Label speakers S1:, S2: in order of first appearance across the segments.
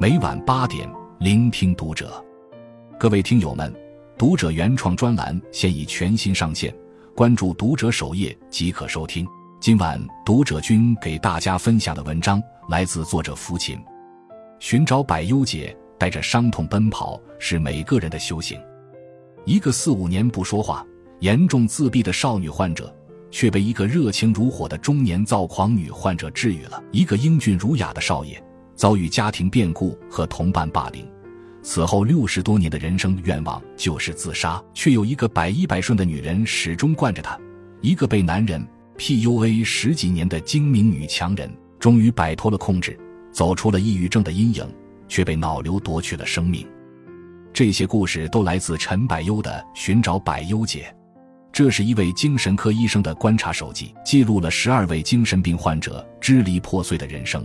S1: 每晚八点，聆听读者。各位听友们，读者原创专栏现已全新上线，关注读者首页即可收听。今晚读者君给大家分享的文章来自作者福琴。寻找百忧解，带着伤痛奔跑，是每个人的修行。一个四五年不说话、严重自闭的少女患者，却被一个热情如火的中年躁狂女患者治愈了。一个英俊儒雅的少爷，遭遇家庭变故和同伴霸凌，此后六十多年的人生愿望就是自杀，却有一个百依百顺的女人始终惯着他。一个被男人 PUA 十几年的精明女强人，终于摆脱了控制，走出了抑郁症的阴影，却被脑瘤夺去了生命。这些故事都来自陈百优的《寻找百优姐》，这是一位精神科医生的观察手记，记录了十二位精神病患者支离破碎的人生。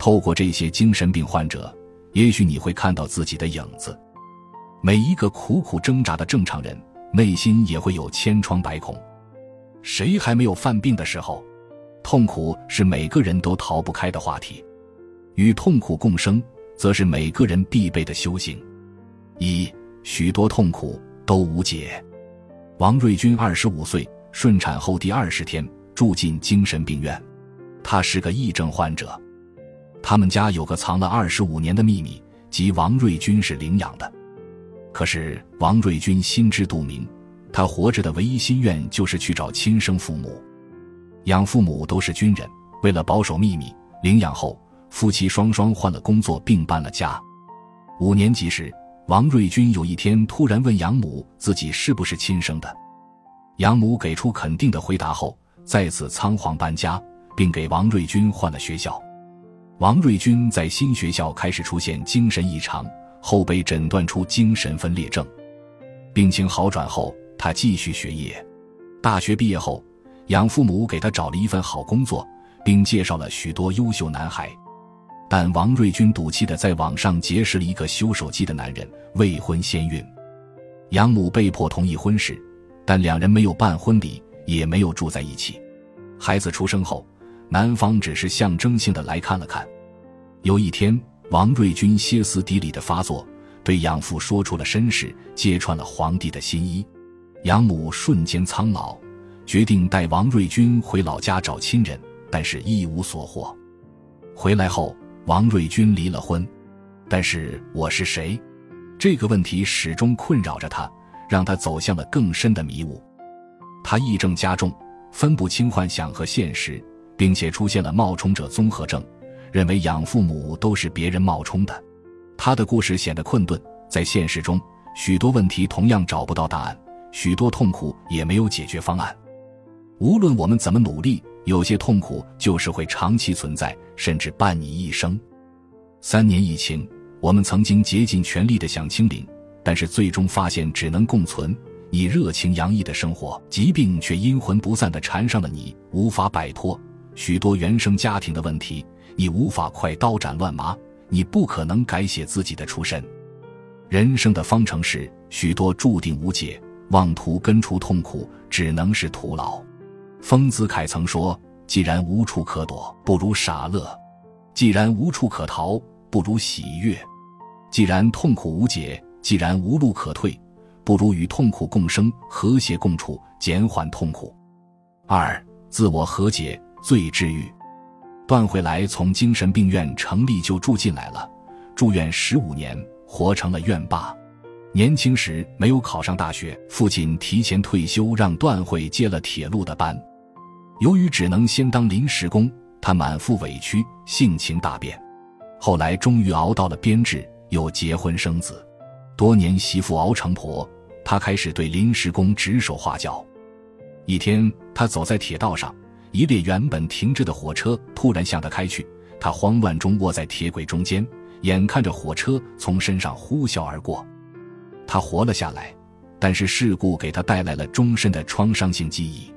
S1: 透过这些精神病患者，也许你会看到自己的影子。每一个苦苦挣扎的正常人，内心也会有千疮百孔。谁还没有犯病的时候？痛苦是每个人都逃不开的话题，与痛苦共生，则是每个人必备的修行。一许多痛苦都无解。王瑞军二十五岁，顺产后第二十天住进精神病院。他是个癔症患者。他们家有个藏了二十五年的秘密，即王瑞军是领养的。可是王瑞军心知肚明，他活着的唯一心愿就是去找亲生父母。养父母都是军人，为了保守秘密，领养后夫妻双双换了工作，并搬了家。五年级时。王瑞军有一天突然问养母自己是不是亲生的，养母给出肯定的回答后，再次仓皇搬家，并给王瑞军换了学校。王瑞军在新学校开始出现精神异常，后被诊断出精神分裂症。病情好转后，他继续学业。大学毕业后，养父母给他找了一份好工作，并介绍了许多优秀男孩。但王瑞军赌气的在网上结识了一个修手机的男人，未婚先孕，养母被迫同意婚事，但两人没有办婚礼，也没有住在一起。孩子出生后，男方只是象征性的来看了看。有一天，王瑞军歇斯底里的发作，对养父说出了身世，揭穿了皇帝的新衣。养母瞬间苍老，决定带王瑞军回老家找亲人，但是一无所获。回来后。王瑞军离了婚，但是我是谁？这个问题始终困扰着他，让他走向了更深的迷雾。他癔症加重，分不清幻想和现实，并且出现了冒充者综合症，认为养父母都是别人冒充的。他的故事显得困顿，在现实中，许多问题同样找不到答案，许多痛苦也没有解决方案。无论我们怎么努力。有些痛苦就是会长期存在，甚至伴你一生。三年疫情，我们曾经竭尽全力的想清零，但是最终发现只能共存。你热情洋溢的生活，疾病却阴魂不散的缠上了你，无法摆脱。许多原生家庭的问题，你无法快刀斩乱麻，你不可能改写自己的出身。人生的方程式，许多注定无解，妄图根除痛苦，只能是徒劳。丰子恺曾说：“既然无处可躲，不如傻乐；既然无处可逃，不如喜悦；既然痛苦无解，既然无路可退，不如与痛苦共生，和谐共处，减缓痛苦。”二、自我和解最治愈。段慧来从精神病院成立就住进来了，住院十五年，活成了院霸。年轻时没有考上大学，父亲提前退休，让段慧接了铁路的班。由于只能先当临时工，他满腹委屈，性情大变。后来终于熬到了编制，又结婚生子。多年媳妇熬成婆，他开始对临时工指手画脚。一天，他走在铁道上，一列原本停着的火车突然向他开去，他慌乱中卧在铁轨中间，眼看着火车从身上呼啸而过。他活了下来，但是事故给他带来了终身的创伤性记忆。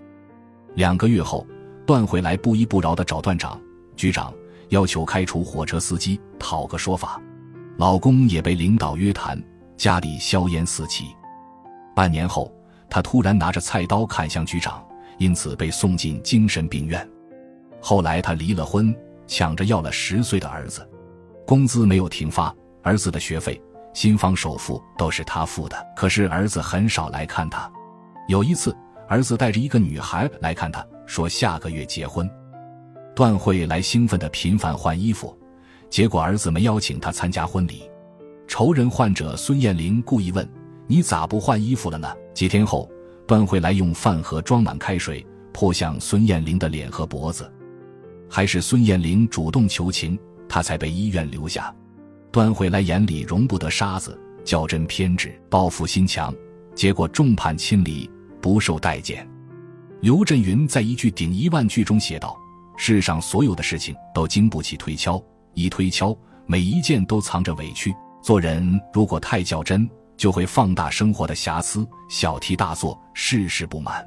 S1: 两个月后，段回来不依不饶的找段长、局长，要求开除火车司机，讨个说法。老公也被领导约谈，家里硝烟四起。半年后，他突然拿着菜刀砍向局长，因此被送进精神病院。后来他离了婚，抢着要了十岁的儿子。工资没有停发，儿子的学费、新房首付都是他付的。可是儿子很少来看他。有一次，儿子带着一个女孩来看他，说下个月结婚。段慧来兴奋的频繁换衣服，结果儿子没邀请他参加婚礼。仇人患者孙艳玲故意问：“你咋不换衣服了呢？”几天后，端回来用饭盒装满开水泼向孙艳玲的脸和脖子，还是孙艳玲主动求情，他才被医院留下。端回来眼里容不得沙子，较真偏执，报复心强，结果众叛亲离，不受待见。刘震云在一句顶一万句中写道。世上所有的事情都经不起推敲，一推敲，每一件都藏着委屈。做人如果太较真，就会放大生活的瑕疵，小题大做，事事不满。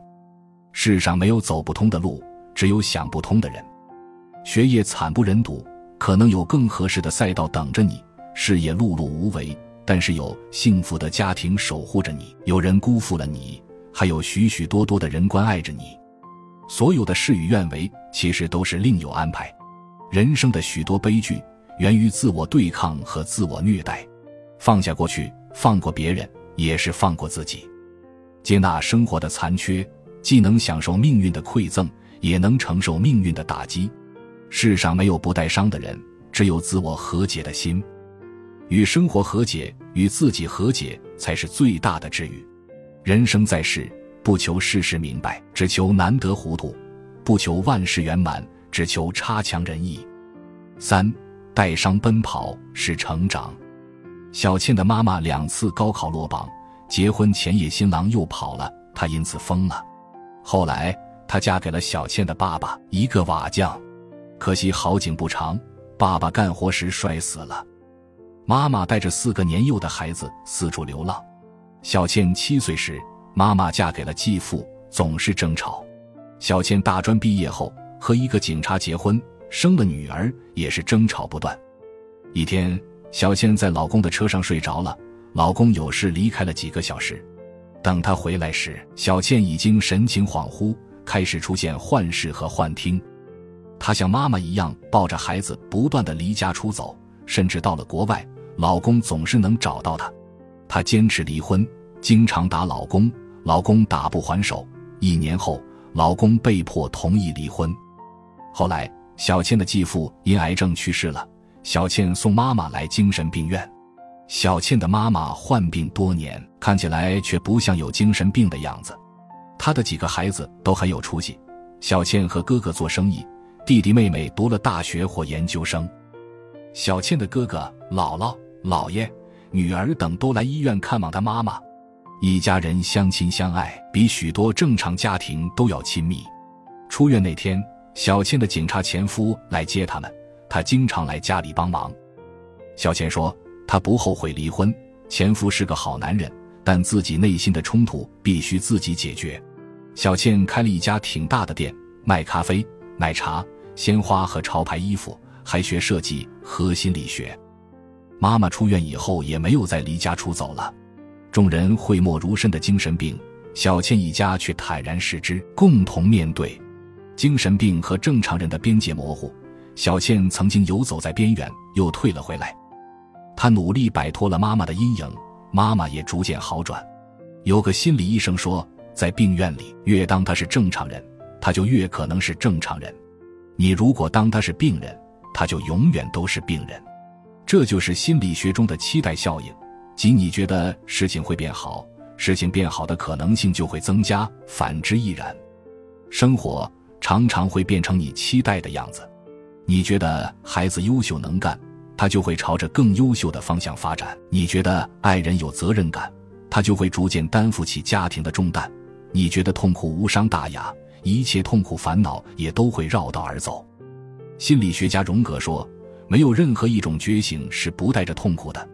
S1: 世上没有走不通的路，只有想不通的人。学业惨不忍睹，可能有更合适的赛道等着你；事业碌碌无为，但是有幸福的家庭守护着你。有人辜负了你，还有许许多多的人关爱着你。所有的事与愿违，其实都是另有安排。人生的许多悲剧，源于自我对抗和自我虐待。放下过去，放过别人，也是放过自己。接纳生活的残缺，既能享受命运的馈赠，也能承受命运的打击。世上没有不带伤的人，只有自我和解的心。与生活和解，与自己和解，才是最大的治愈。人生在世。不求事事明白，只求难得糊涂；不求万事圆满，只求差强人意。三，带伤奔跑是成长。小倩的妈妈两次高考落榜，结婚前夜新郎又跑了，她因此疯了。后来，她嫁给了小倩的爸爸，一个瓦匠。可惜好景不长，爸爸干活时摔死了。妈妈带着四个年幼的孩子四处流浪。小倩七岁时。妈妈嫁给了继父，总是争吵。小倩大专毕业后和一个警察结婚，生了女儿，也是争吵不断。一天，小倩在老公的车上睡着了，老公有事离开了几个小时。等她回来时，小倩已经神情恍惚，开始出现幻视和幻听。她像妈妈一样抱着孩子，不断的离家出走，甚至到了国外，老公总是能找到她。她坚持离婚，经常打老公。老公打不还手，一年后，老公被迫同意离婚。后来，小倩的继父因癌症去世了，小倩送妈妈来精神病院。小倩的妈妈患病多年，看起来却不像有精神病的样子。她的几个孩子都很有出息，小倩和哥哥做生意，弟弟妹妹读了大学或研究生。小倩的哥哥、姥姥、姥爷、女儿等都来医院看望她妈妈。一家人相亲相爱，比许多正常家庭都要亲密。出院那天，小倩的警察前夫来接他们，他经常来家里帮忙。小倩说，她不后悔离婚，前夫是个好男人，但自己内心的冲突必须自己解决。小倩开了一家挺大的店，卖咖啡、奶茶、鲜花和潮牌衣服，还学设计和心理学。妈妈出院以后，也没有再离家出走了。众人讳莫如深的精神病，小倩一家却坦然视之，共同面对。精神病和正常人的边界模糊，小倩曾经游走在边缘，又退了回来。她努力摆脱了妈妈的阴影，妈妈也逐渐好转。有个心理医生说，在病院里，越当他是正常人，他就越可能是正常人。你如果当他是病人，他就永远都是病人。这就是心理学中的期待效应。即你觉得事情会变好，事情变好的可能性就会增加，反之亦然。生活常常会变成你期待的样子。你觉得孩子优秀能干，他就会朝着更优秀的方向发展；你觉得爱人有责任感，他就会逐渐担负起家庭的重担；你觉得痛苦无伤大雅，一切痛苦烦恼也都会绕道而走。心理学家荣格说：“没有任何一种觉醒是不带着痛苦的。”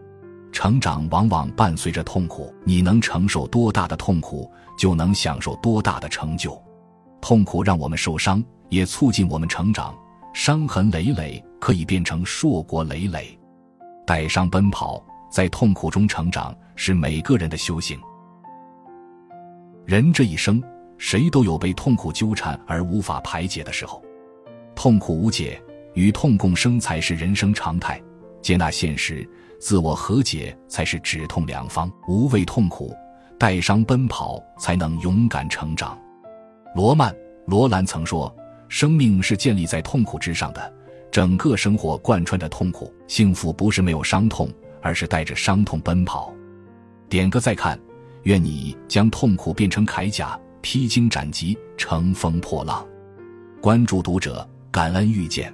S1: 成长往往伴随着痛苦，你能承受多大的痛苦，就能享受多大的成就。痛苦让我们受伤，也促进我们成长。伤痕累累可以变成硕果累累。带伤奔跑，在痛苦中成长，是每个人的修行。人这一生，谁都有被痛苦纠缠而无法排解的时候。痛苦无解，与痛共生才是人生常态。接纳现实，自我和解才是止痛良方。无畏痛苦，带伤奔跑，才能勇敢成长。罗曼·罗兰曾说：“生命是建立在痛苦之上的，整个生活贯穿着痛苦。幸福不是没有伤痛，而是带着伤痛奔跑。”点个再看，愿你将痛苦变成铠甲，披荆斩棘，乘风破浪。关注读者，感恩遇见。